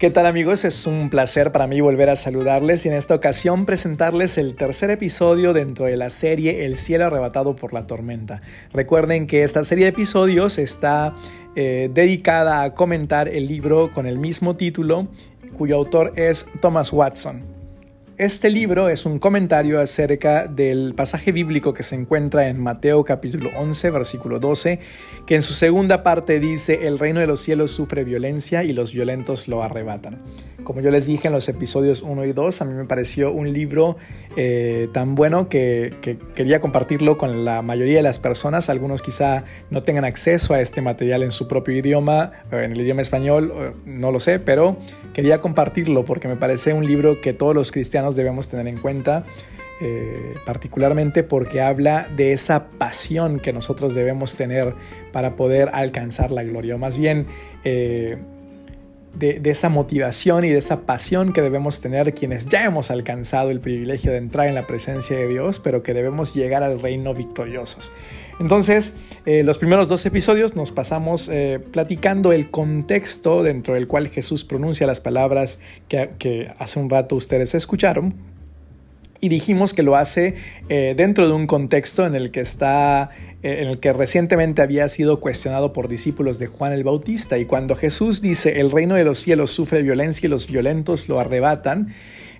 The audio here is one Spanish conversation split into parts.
¿Qué tal amigos? Es un placer para mí volver a saludarles y en esta ocasión presentarles el tercer episodio dentro de la serie El cielo arrebatado por la tormenta. Recuerden que esta serie de episodios está eh, dedicada a comentar el libro con el mismo título cuyo autor es Thomas Watson. Este libro es un comentario acerca del pasaje bíblico que se encuentra en Mateo capítulo 11, versículo 12, que en su segunda parte dice, el reino de los cielos sufre violencia y los violentos lo arrebatan. Como yo les dije en los episodios 1 y 2, a mí me pareció un libro eh, tan bueno que, que quería compartirlo con la mayoría de las personas. Algunos quizá no tengan acceso a este material en su propio idioma, en el idioma español, no lo sé, pero quería compartirlo porque me parece un libro que todos los cristianos debemos tener en cuenta, eh, particularmente porque habla de esa pasión que nosotros debemos tener para poder alcanzar la gloria, o más bien eh, de, esa motivación y de esa pasión que debemos tener quienes ya hemos alcanzado el privilegio de entrar en la presencia de Dios, pero que debemos llegar al reino victoriosos. Entonces, eh, los primeros dos episodios nos pasamos platicando el contexto dentro del cual Jesús pronuncia las palabras que, hace un rato ustedes escucharon. Y dijimos que lo hace eh, dentro de un contexto en el que está eh, en el que recientemente había sido cuestionado por discípulos de Juan el Bautista. Y cuando Jesús dice, el reino de los cielos sufre violencia y los violentos lo arrebatan,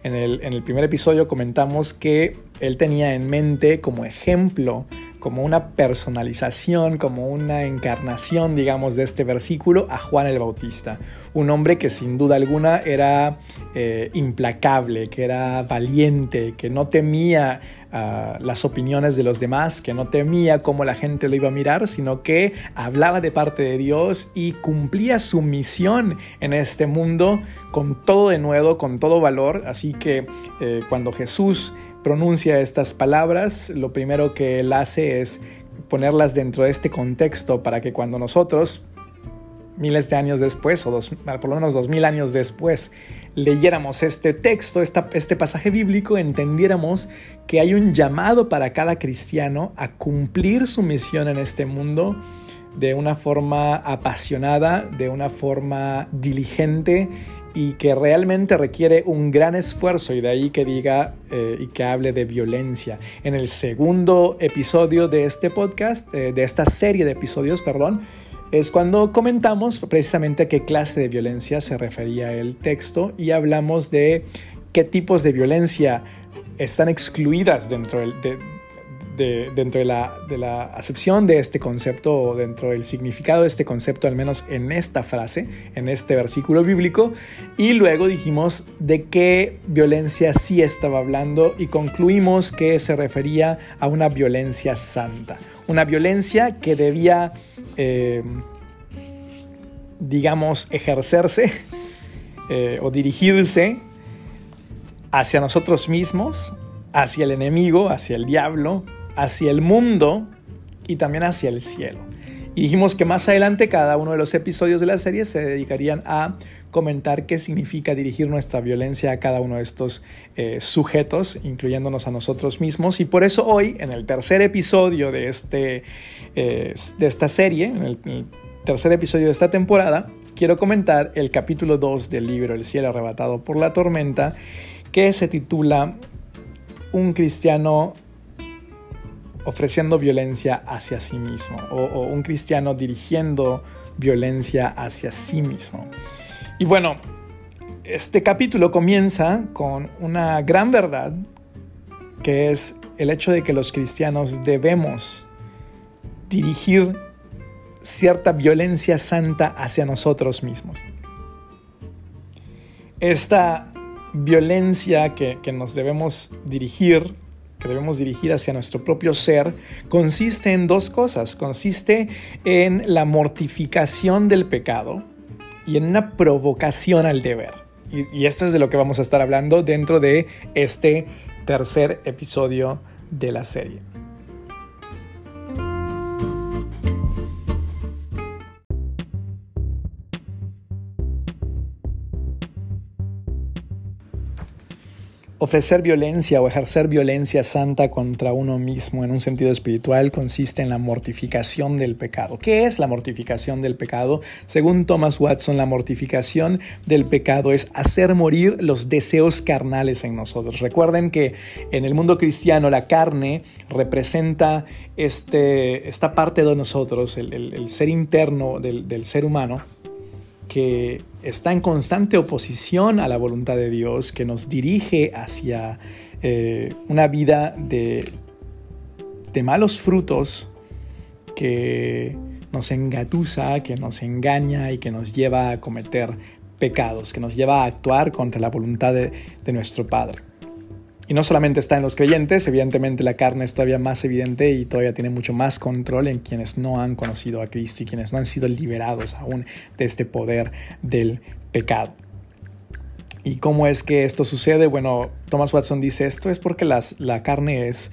en el, en el primer episodio comentamos que él tenía en mente como ejemplo como una personalización, como una encarnación, digamos, de este versículo a Juan el Bautista. Un hombre que sin duda alguna era eh, implacable, que era valiente, que no temía ah, las opiniones de los demás, que no temía cómo la gente lo iba a mirar, sino que hablaba de parte de Dios y cumplía su misión en este mundo con todo de nuevo, con todo valor. Así que eh, cuando Jesús pronuncia estas palabras, lo primero que él hace es ponerlas dentro de este contexto para que cuando nosotros, miles de años después, o por lo menos dos mil años después, leyéramos este texto, este pasaje bíblico, entendiéramos que hay un llamado para cada cristiano a cumplir su misión en este mundo de una forma apasionada, de una forma diligente y que realmente requiere un gran esfuerzo y de ahí que diga eh, y que hable de violencia. En el segundo episodio de este podcast, eh, de esta serie de episodios, perdón, es cuando comentamos precisamente a qué clase de violencia se refería el texto y hablamos de qué tipos de violencia están excluidas dentro del, de, dentro de la, de la acepción de este concepto o dentro del significado de este concepto, al menos en esta frase, en este versículo bíblico, y luego dijimos de qué violencia sí estaba hablando y concluimos que se refería a una violencia santa, una violencia que debía, eh, digamos, ejercerse eh, o dirigirse hacia nosotros mismos, hacia el enemigo, hacia el diablo, hacia el mundo y también hacia el cielo. Y dijimos que más adelante cada uno de los episodios de la serie se dedicarían a comentar qué significa dirigir nuestra violencia a cada uno de estos eh, sujetos, incluyéndonos a nosotros mismos. Y por eso hoy, en el tercer episodio de, este, eh, de esta serie, en el, en el tercer episodio de esta temporada, quiero comentar el capítulo 2 del libro El cielo arrebatado por la tormenta, que se titula Un cristiano ofreciendo violencia hacia sí mismo o, un cristiano dirigiendo violencia hacia sí mismo. Y bueno, este capítulo comienza con una gran verdad que es el hecho de que los cristianos debemos dirigir cierta violencia santa hacia nosotros mismos. Esta violencia que, que nos debemos dirigir que debemos dirigir hacia nuestro propio ser consiste en dos cosas. Consiste en la mortificación del pecado y en una provocación al deber. Y, esto es de lo que vamos a estar hablando dentro de este tercer episodio de la serie. Ofrecer violencia o ejercer violencia santa contra uno mismo en un sentido espiritual consiste en la mortificación del pecado. ¿Qué es la mortificación del pecado? Según Thomas Watson, la mortificación del pecado es hacer morir los deseos carnales en nosotros. Recuerden que en el mundo cristiano la carne representa este, esta parte de nosotros, el, ser interno del, del ser humano, que está en constante oposición a la voluntad de Dios, que nos dirige hacia eh, una vida de, de malos frutos, que nos engatusa, que nos engaña y que nos lleva a cometer pecados, que nos lleva a actuar contra la voluntad de nuestro Padre. Y no solamente está en los creyentes, evidentemente la carne es todavía más evidente y todavía tiene mucho más control en quienes no han conocido a Cristo y quienes no han sido liberados aún de este poder del pecado. ¿Y cómo es que esto sucede? Bueno, Thomas Watson dice esto es porque las, la carne es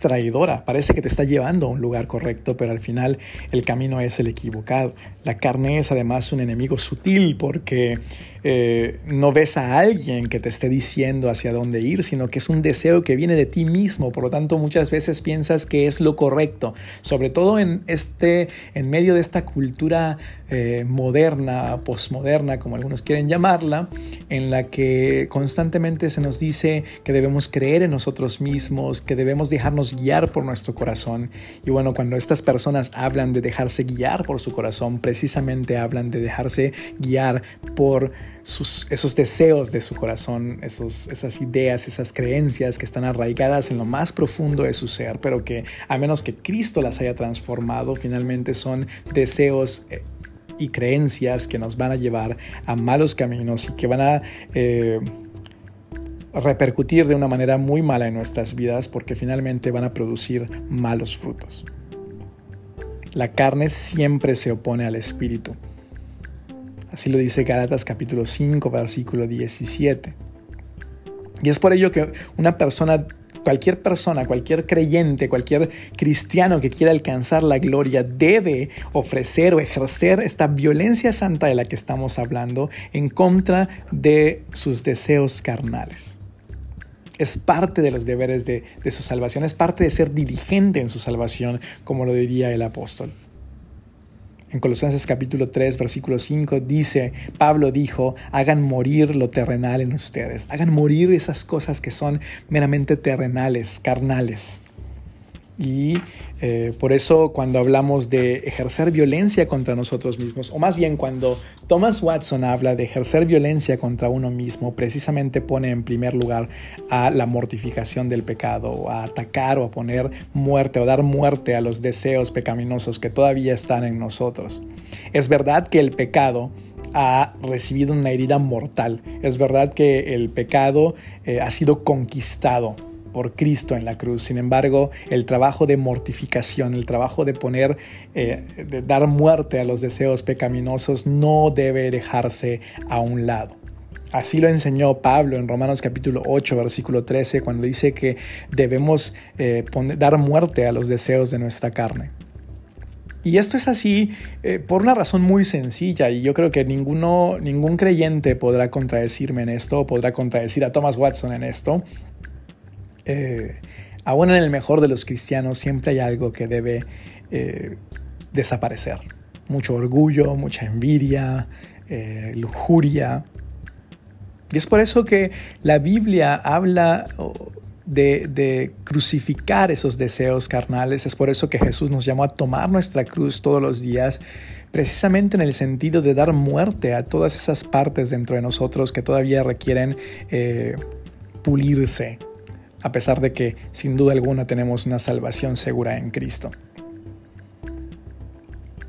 traidora, parece que te está llevando a un lugar correcto, pero al final el camino es el equivocado. La carne es además un enemigo sutil porque eh, no ves a alguien que te esté diciendo hacia dónde ir, sino que es un deseo que viene de ti mismo. Por lo tanto, muchas veces piensas que es lo correcto, sobre todo en, este, en medio de esta cultura eh, moderna, posmoderna, como algunos quieren llamarla, en la que constantemente se nos dice que debemos creer en nosotros mismos, que debemos dejarnos guiar por nuestro corazón. Y bueno, cuando estas personas hablan de dejarse guiar por su corazón, precisamente hablan de dejarse guiar por esos deseos de su corazón, esos, esas ideas, esas creencias que están arraigadas en lo más profundo de su ser, pero que a menos que Cristo las haya transformado, finalmente son deseos eh, y creencias que nos van a llevar a malos caminos y que van a... Eh, repercutir de una manera muy mala en nuestras vidas porque finalmente van a producir malos frutos. La carne siempre se opone al espíritu. Así lo dice Galatas capítulo 5, versículo 17. Y es por ello que una persona, cualquier persona, cualquier creyente, cualquier cristiano que quiera alcanzar la gloria debe ofrecer o ejercer esta violencia santa de la que estamos hablando en contra de sus deseos carnales es parte de los deberes de, su salvación, es parte de ser diligente en su salvación, como lo diría el apóstol. En Colosenses capítulo 3, versículo 5 dice, Pablo dijo, hagan morir lo terrenal en ustedes, hagan morir esas cosas que son meramente terrenales, carnales. Y eh, por eso cuando hablamos de ejercer violencia contra nosotros mismos, o más bien cuando Thomas Watson habla de ejercer violencia contra uno mismo, precisamente pone en primer lugar a la mortificación del pecado, a atacar o a poner muerte o dar muerte a los deseos pecaminosos que todavía están en nosotros. Es verdad que el pecado ha recibido una herida mortal. Es verdad que el pecado eh, ha sido conquistado por Cristo en la cruz. Sin embargo, el trabajo de mortificación, el trabajo de poner, eh, de dar muerte a los deseos pecaminosos no debe dejarse a un lado. Así lo enseñó Pablo en Romanos capítulo 8, versículo 13, cuando dice que debemos eh, dar muerte a los deseos de nuestra carne. Y esto es así eh, por una razón muy sencilla y yo creo que ninguno, ningún creyente podrá contradecirme en esto, podrá contradecir a Thomas Watson en esto, eh, aún en el mejor de los cristianos siempre hay algo que debe eh, desaparecer. Mucho orgullo, mucha envidia, eh, lujuria. Y es por eso que la Biblia habla de, de, crucificar esos deseos carnales. Es por eso que Jesús nos llamó a tomar nuestra cruz todos los días, precisamente en el sentido de dar muerte a todas esas partes dentro de nosotros que todavía requieren pulirse, a pesar de que sin duda alguna tenemos una salvación segura en Cristo.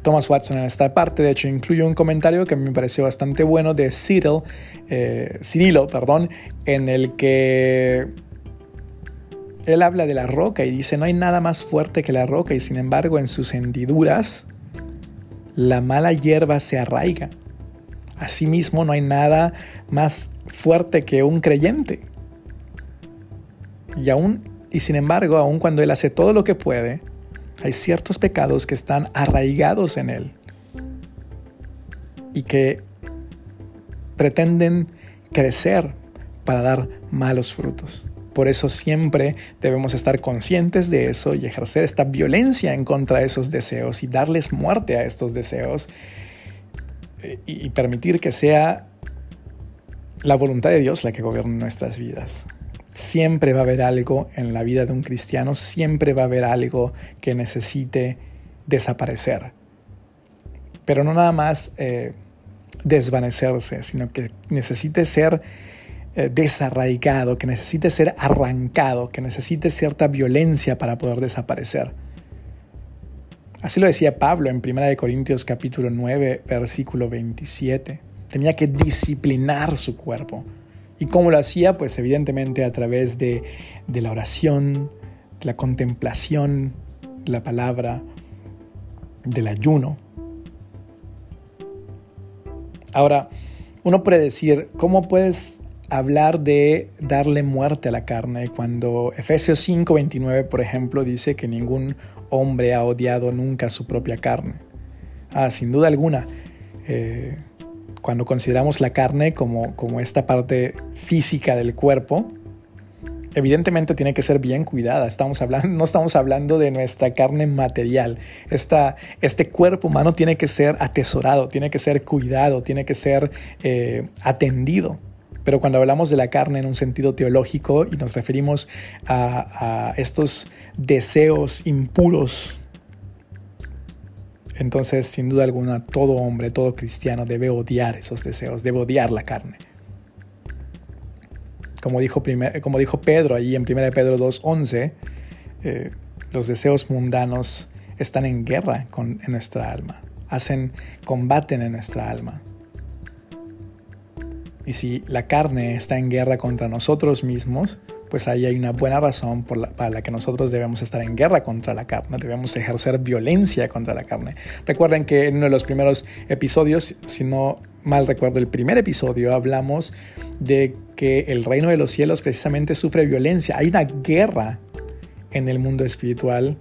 Thomas Watson en esta parte, de hecho, incluye un comentario que me pareció bastante bueno de Cyril, eh, Cirilo, perdón, en el que él habla de la roca y dice, no hay nada más fuerte que la roca y sin embargo en sus hendiduras la mala hierba se arraiga. Asimismo, no hay nada más fuerte que un creyente. Y aún, y sin embargo, aun cuando Él hace todo lo que puede, hay ciertos pecados que están arraigados en Él y que pretenden crecer para dar malos frutos. Por eso siempre debemos estar conscientes de eso y ejercer esta violencia en contra de esos deseos y darles muerte a estos deseos y permitir que sea la voluntad de Dios la que gobierne nuestras vidas. Siempre va a haber algo en la vida de un cristiano, siempre va a haber algo que necesite desaparecer. Pero no nada más eh, desvanecerse, sino que necesite ser eh, desarraigado, que necesite ser arrancado, que necesite cierta violencia para poder desaparecer. Así lo decía Pablo en 1 Corintios capítulo 9, versículo 27. Tenía que disciplinar su cuerpo. ¿Y cómo lo hacía? Pues evidentemente a través de, la oración, de la contemplación, la palabra, del ayuno. Ahora, uno puede decir, ¿cómo puedes hablar de darle muerte a la carne cuando Efesios 5:29, por ejemplo, dice que ningún hombre ha odiado nunca su propia carne. Ah, sin duda alguna, eh, cuando consideramos la carne como, como esta parte física del cuerpo, evidentemente tiene que ser bien cuidada. Estamos hablando, no estamos hablando de nuestra carne material. Esta, este cuerpo humano tiene que ser atesorado, tiene que ser cuidado, tiene que ser eh, atendido. Pero cuando hablamos de la carne en un sentido teológico y nos referimos a, estos deseos impuros, entonces sin duda alguna todo hombre, todo cristiano debe odiar esos deseos, debe odiar la carne. Como dijo, como dijo Pedro ahí en 1 Pedro 2.11, eh, los deseos mundanos están en guerra con, en nuestra alma, hacen, combaten en nuestra alma. Y si la carne está en guerra contra nosotros mismos, pues ahí hay una buena razón para la que nosotros debemos estar en guerra contra la carne, debemos ejercer violencia contra la carne. Recuerden que en uno de los primeros episodios, si no mal recuerdo el primer episodio, hablamos de que el reino de los cielos precisamente sufre violencia. Hay una guerra en el mundo espiritual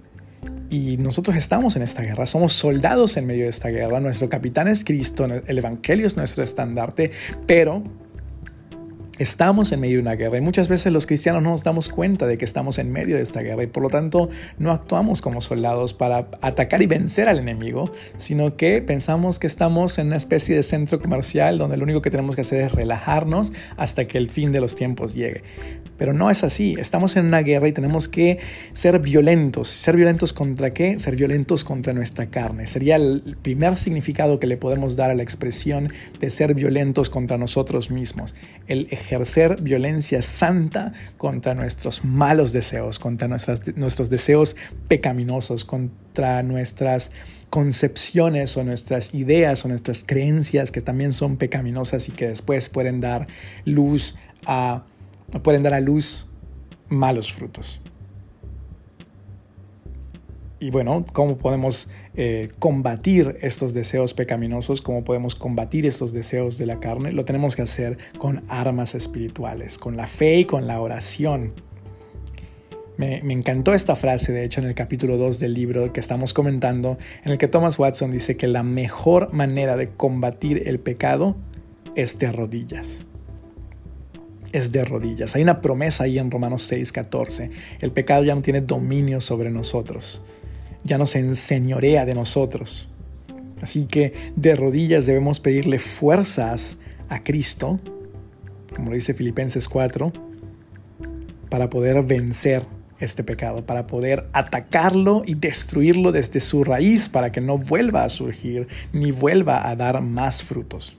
y nosotros estamos en esta guerra, somos soldados en medio de esta guerra, nuestro capitán es Cristo, el Evangelio es nuestro estandarte, pero Estamos en medio de una guerra y muchas veces los cristianos no nos damos cuenta de que estamos en medio de esta guerra y por lo tanto no actuamos como soldados para atacar y vencer al enemigo, sino que pensamos que estamos en una especie de centro comercial donde lo único que tenemos que hacer es relajarnos hasta que el fin de los tiempos llegue. Pero no es así, estamos en una guerra y tenemos que ser violentos. ¿Ser violentos contra qué? Ser violentos contra nuestra carne. Sería el primer significado que le podemos dar a la expresión de ser violentos contra nosotros mismos. El ejercer violencia santa contra nuestros malos deseos, contra nuestros deseos pecaminosos, contra nuestras concepciones o nuestras ideas o nuestras creencias que también son pecaminosas y que después pueden dar luz a pueden dar a luz malos frutos. Y bueno, ¿cómo podemos eh, combatir estos deseos pecaminosos? ¿Cómo podemos combatir estos deseos de la carne? Lo tenemos que hacer con armas espirituales, con la fe y con la oración. Me, me, encantó esta frase, de hecho, en el capítulo 2 del libro que estamos comentando, en el que Thomas Watson dice que la mejor manera de combatir el pecado es de rodillas es de rodillas. Hay una promesa ahí en Romanos 6, 14. El pecado ya no tiene dominio sobre nosotros, ya no se enseñorea de nosotros. Así que de rodillas debemos pedirle fuerzas a Cristo, como lo dice Filipenses 4, para poder vencer este pecado, para poder atacarlo y destruirlo desde su raíz, para que no vuelva a surgir ni vuelva a dar más frutos.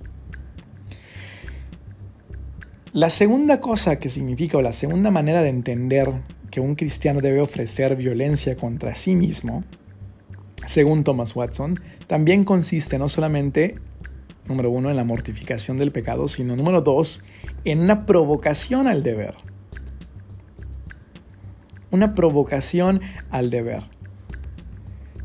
La segunda cosa que significa o la segunda manera de entender que un cristiano debe ofrecer violencia contra sí mismo, según Thomas Watson, también consiste no solamente, número uno, en la mortificación del pecado, sino número dos, en una provocación al deber. Una provocación al deber.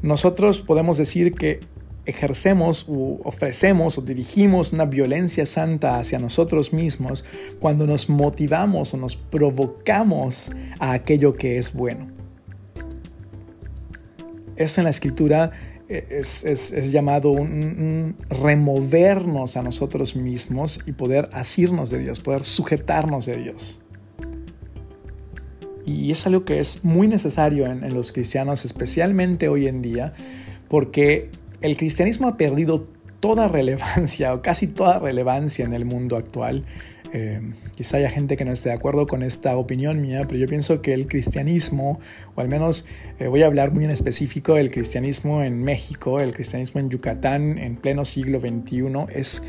Nosotros podemos decir que ejercemos o ofrecemos o dirigimos una violencia santa hacia nosotros mismos cuando nos motivamos o nos provocamos a aquello que es bueno. Eso en la escritura es, llamado un, removernos a nosotros mismos y poder asirnos de Dios, poder sujetarnos de Dios. Y es algo que es muy necesario en los cristianos, especialmente hoy en día, porque el cristianismo ha perdido toda relevancia o casi toda relevancia en el mundo actual. Eh, quizá haya gente que no esté de acuerdo con esta opinión mía, pero yo pienso que el cristianismo, o al menos eh, voy a hablar muy en específico del cristianismo en México, el cristianismo en Yucatán en pleno siglo XXI, es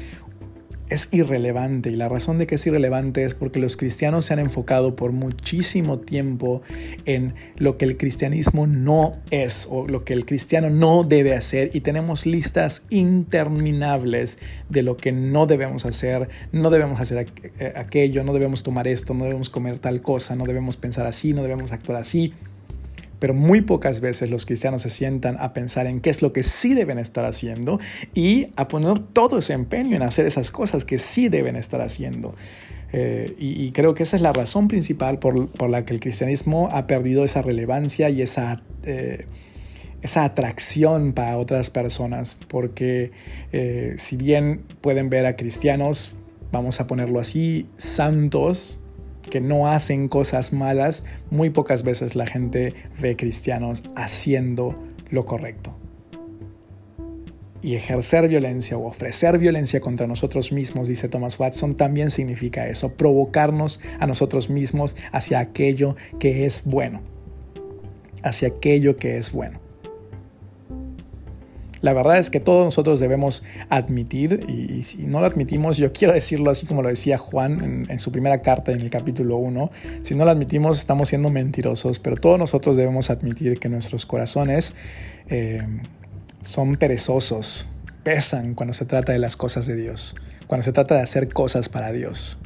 es irrelevante y la razón de que es irrelevante es porque los cristianos se han enfocado por muchísimo tiempo en lo que el cristianismo no es o lo que el cristiano no debe hacer y tenemos listas interminables de lo que no debemos hacer, no debemos hacer aquello, no debemos tomar esto, no debemos comer tal cosa, no debemos pensar así, no debemos actuar así. Pero muy pocas veces los cristianos se sientan a pensar en qué es lo que sí deben estar haciendo y a poner todo ese empeño en hacer esas cosas que sí deben estar haciendo. Eh, y, creo que esa es la razón principal por, la que el cristianismo ha perdido esa relevancia y esa, eh, esa atracción para otras personas. Porque eh, si bien pueden ver a cristianos, vamos a ponerlo así, santos, que no hacen cosas malas, muy pocas veces la gente ve cristianos haciendo lo correcto. Y ejercer violencia o ofrecer violencia contra nosotros mismos, dice Thomas Watson, también significa eso, provocarnos a nosotros mismos hacia aquello que es bueno, hacia aquello que es bueno. La verdad es que todos nosotros debemos admitir, y, si no lo admitimos, yo quiero decirlo así como lo decía Juan en, su primera carta en el capítulo 1, si no lo admitimos estamos siendo mentirosos, pero todos nosotros debemos admitir que nuestros corazones eh, son perezosos, pesan cuando se trata de las cosas de Dios, cuando se trata de hacer cosas para Dios.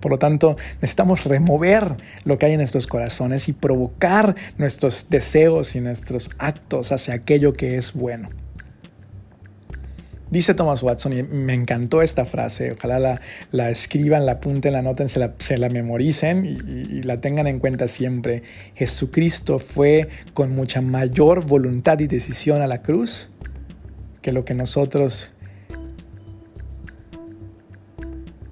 Por lo tanto, necesitamos remover lo que hay en nuestros corazones y provocar nuestros deseos y nuestros actos hacia aquello que es bueno. Dice Thomas Watson, y me encantó esta frase, ojalá la, escriban, la apunten, la noten, se la, se la memoricen y, la tengan en cuenta siempre. Jesucristo fue con mucha mayor voluntad y decisión a la cruz que lo que nosotros,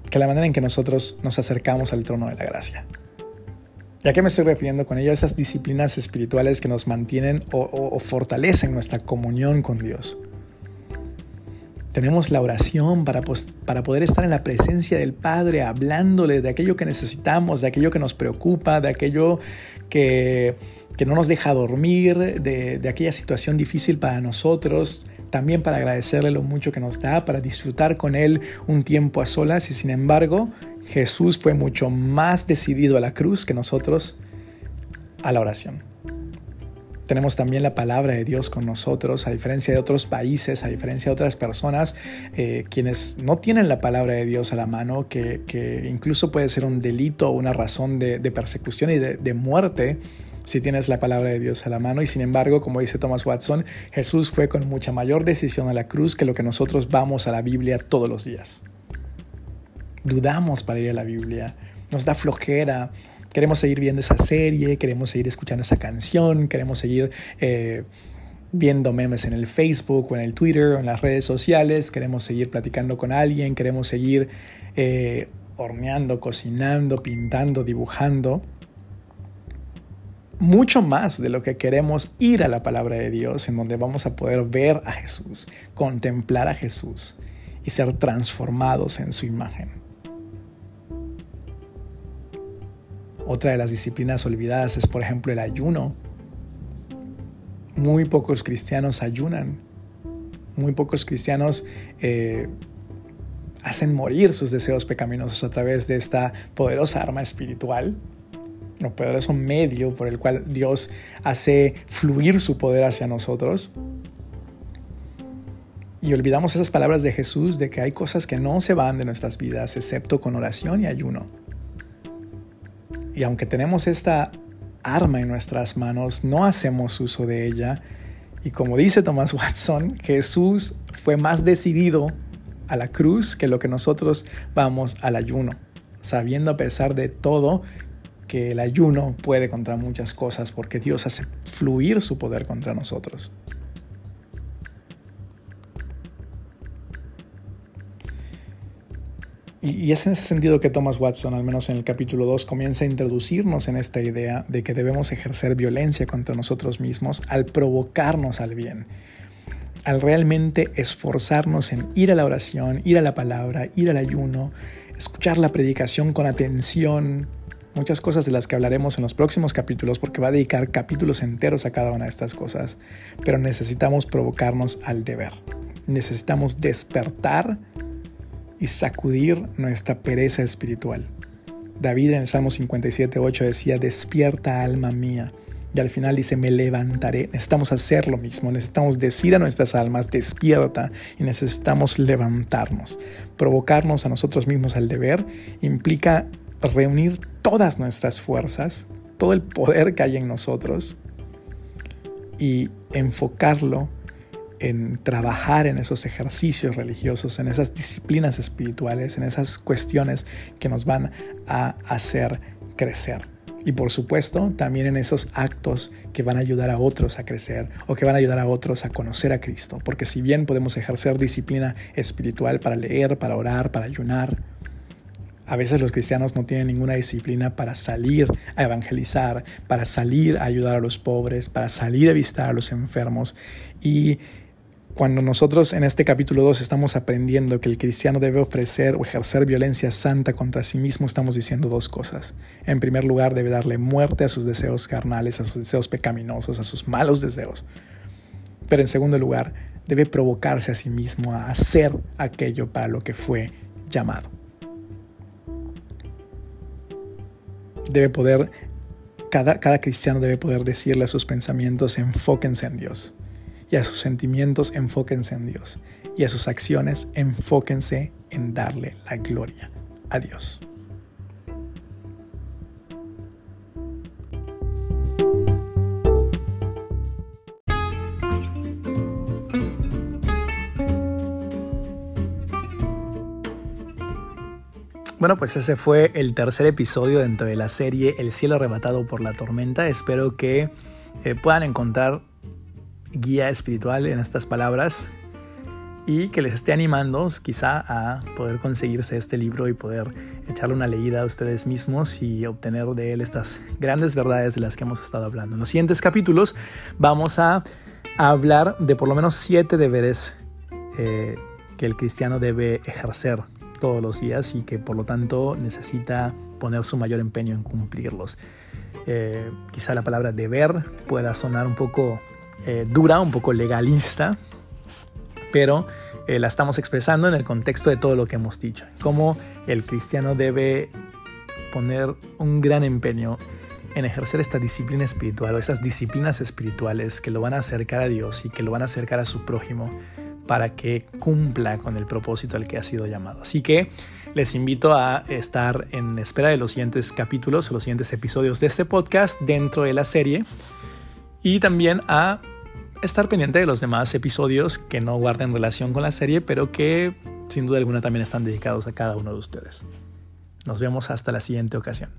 que la manera en que nosotros nos acercamos al trono de la gracia. ¿Y a qué me estoy refiriendo con ello? Esas disciplinas espirituales que nos mantienen o fortalecen nuestra comunión con Dios. Tenemos la oración para, para poder estar en la presencia del Padre, hablándole de aquello que necesitamos, de aquello que nos preocupa, de aquello que, no nos deja dormir, de, de aquella situación difícil para nosotros también para agradecerle lo mucho que nos da, para disfrutar con Él un tiempo a solas y sin embargo Jesús fue mucho más decidido a la cruz que nosotros a la oración. Tenemos también la palabra de Dios con nosotros, a diferencia de otros países, a diferencia de otras personas, eh, quienes no tienen la palabra de Dios a la mano, que, incluso puede ser un delito o una razón de, persecución y de, muerte si tienes la palabra de Dios a la mano. Y sin embargo, como dice Thomas Watson, Jesús fue con mucha mayor decisión a la cruz que lo que nosotros vamos a la Biblia todos los días. Dudamos para ir a la Biblia, nos da flojera, queremos seguir viendo esa serie, queremos seguir escuchando esa canción, queremos seguir eh, viendo memes en el Facebook o en el Twitter o en las redes sociales, queremos seguir platicando con alguien, queremos seguir eh, horneando, cocinando, pintando, dibujando. Mucho más de lo que queremos ir a la palabra de Dios, en donde vamos a poder ver a Jesús, contemplar a Jesús y ser transformados en su imagen. Otra de las disciplinas olvidadas es, por ejemplo, el ayuno. Muy pocos cristianos ayunan. Muy pocos cristianos eh, hacen morir sus deseos pecaminosos a través de esta poderosa arma espiritual, o poderoso medio por el cual Dios hace fluir su poder hacia nosotros. Y olvidamos esas palabras de Jesús de que hay cosas que no se van de nuestras vidas excepto con oración y ayuno. Y aunque tenemos esta arma en nuestras manos, no hacemos uso de ella. Y como dice Thomas Watson, Jesús fue más decidido a la cruz que lo que nosotros vamos al ayuno, sabiendo a pesar de todo que el ayuno puede contra muchas cosas porque Dios hace fluir su poder contra nosotros. Y, es en ese sentido que Thomas Watson, al menos en el capítulo 2, comienza a introducirnos en esta idea de que debemos ejercer violencia contra nosotros mismos al provocarnos al bien, al realmente esforzarnos en ir a la oración, ir a la palabra, ir al ayuno, escuchar la predicación con atención, muchas cosas de las que hablaremos en los próximos capítulos porque va a dedicar capítulos enteros a cada una de estas cosas, pero necesitamos provocarnos al deber. Necesitamos despertar y sacudir nuestra pereza espiritual. David en el Salmo 57.8 decía, despierta alma mía. Y al final dice, me levantaré. Necesitamos hacer lo mismo, necesitamos decir a nuestras almas, despierta, y necesitamos levantarnos. Provocarnos a nosotros mismos al deber implica reunir todas nuestras fuerzas, todo el poder que hay en nosotros, y enfocarlo en trabajar en esos ejercicios religiosos, en esas disciplinas espirituales, en esas cuestiones que nos van a hacer crecer. Y por supuesto, también en esos actos que van a ayudar a otros a crecer o que van a ayudar a otros a conocer a Cristo. Porque si bien podemos ejercer disciplina espiritual para leer, para orar, para ayunar, a veces los cristianos no tienen ninguna disciplina para salir a evangelizar, para salir a ayudar a los pobres, para salir a visitar a los enfermos. Y cuando nosotros en este capítulo 2 estamos aprendiendo que el cristiano debe ofrecer o ejercer violencia santa contra sí mismo, estamos diciendo dos cosas. En primer lugar, debe darle muerte a sus deseos carnales, a sus deseos pecaminosos, a sus malos deseos. Pero en segundo lugar, debe provocarse a sí mismo a hacer aquello para lo que fue llamado. Debe poder, cada, cada cristiano debe poder decirle a sus pensamientos, enfóquense en Dios y a sus sentimientos enfóquense en Dios y a sus acciones enfóquense en darle la gloria a Dios. Bueno, pues ese fue el tercer episodio dentro de la serie El cielo arrebatado por la tormenta. Espero que eh, puedan encontrar guía espiritual en estas palabras y que les esté animando quizá a poder conseguirse este libro y poder echarle una leída a ustedes mismos y obtener de él estas grandes verdades de las que hemos estado hablando. En los siguientes capítulos vamos a hablar de por lo menos siete deberes eh, que el cristiano debe ejercer todos los días y que por lo tanto necesita poner su mayor empeño en cumplirlos. Eh, quizá la palabra deber pueda sonar un poco eh, dura, un poco legalista, pero eh, la estamos expresando en el contexto de todo lo que hemos dicho. Cómo el cristiano debe poner un gran empeño en ejercer esta disciplina espiritual o esas disciplinas espirituales que lo van a acercar a Dios y que lo van a acercar a su prójimo para que cumpla con el propósito al que ha sido llamado. Así que les invito a estar en espera de los siguientes capítulos o los siguientes episodios de este podcast dentro de la serie y también a estar pendiente de los demás episodios que no guarden relación con la serie, pero que sin duda alguna también están dedicados a cada uno de ustedes. Nos vemos hasta la siguiente ocasión.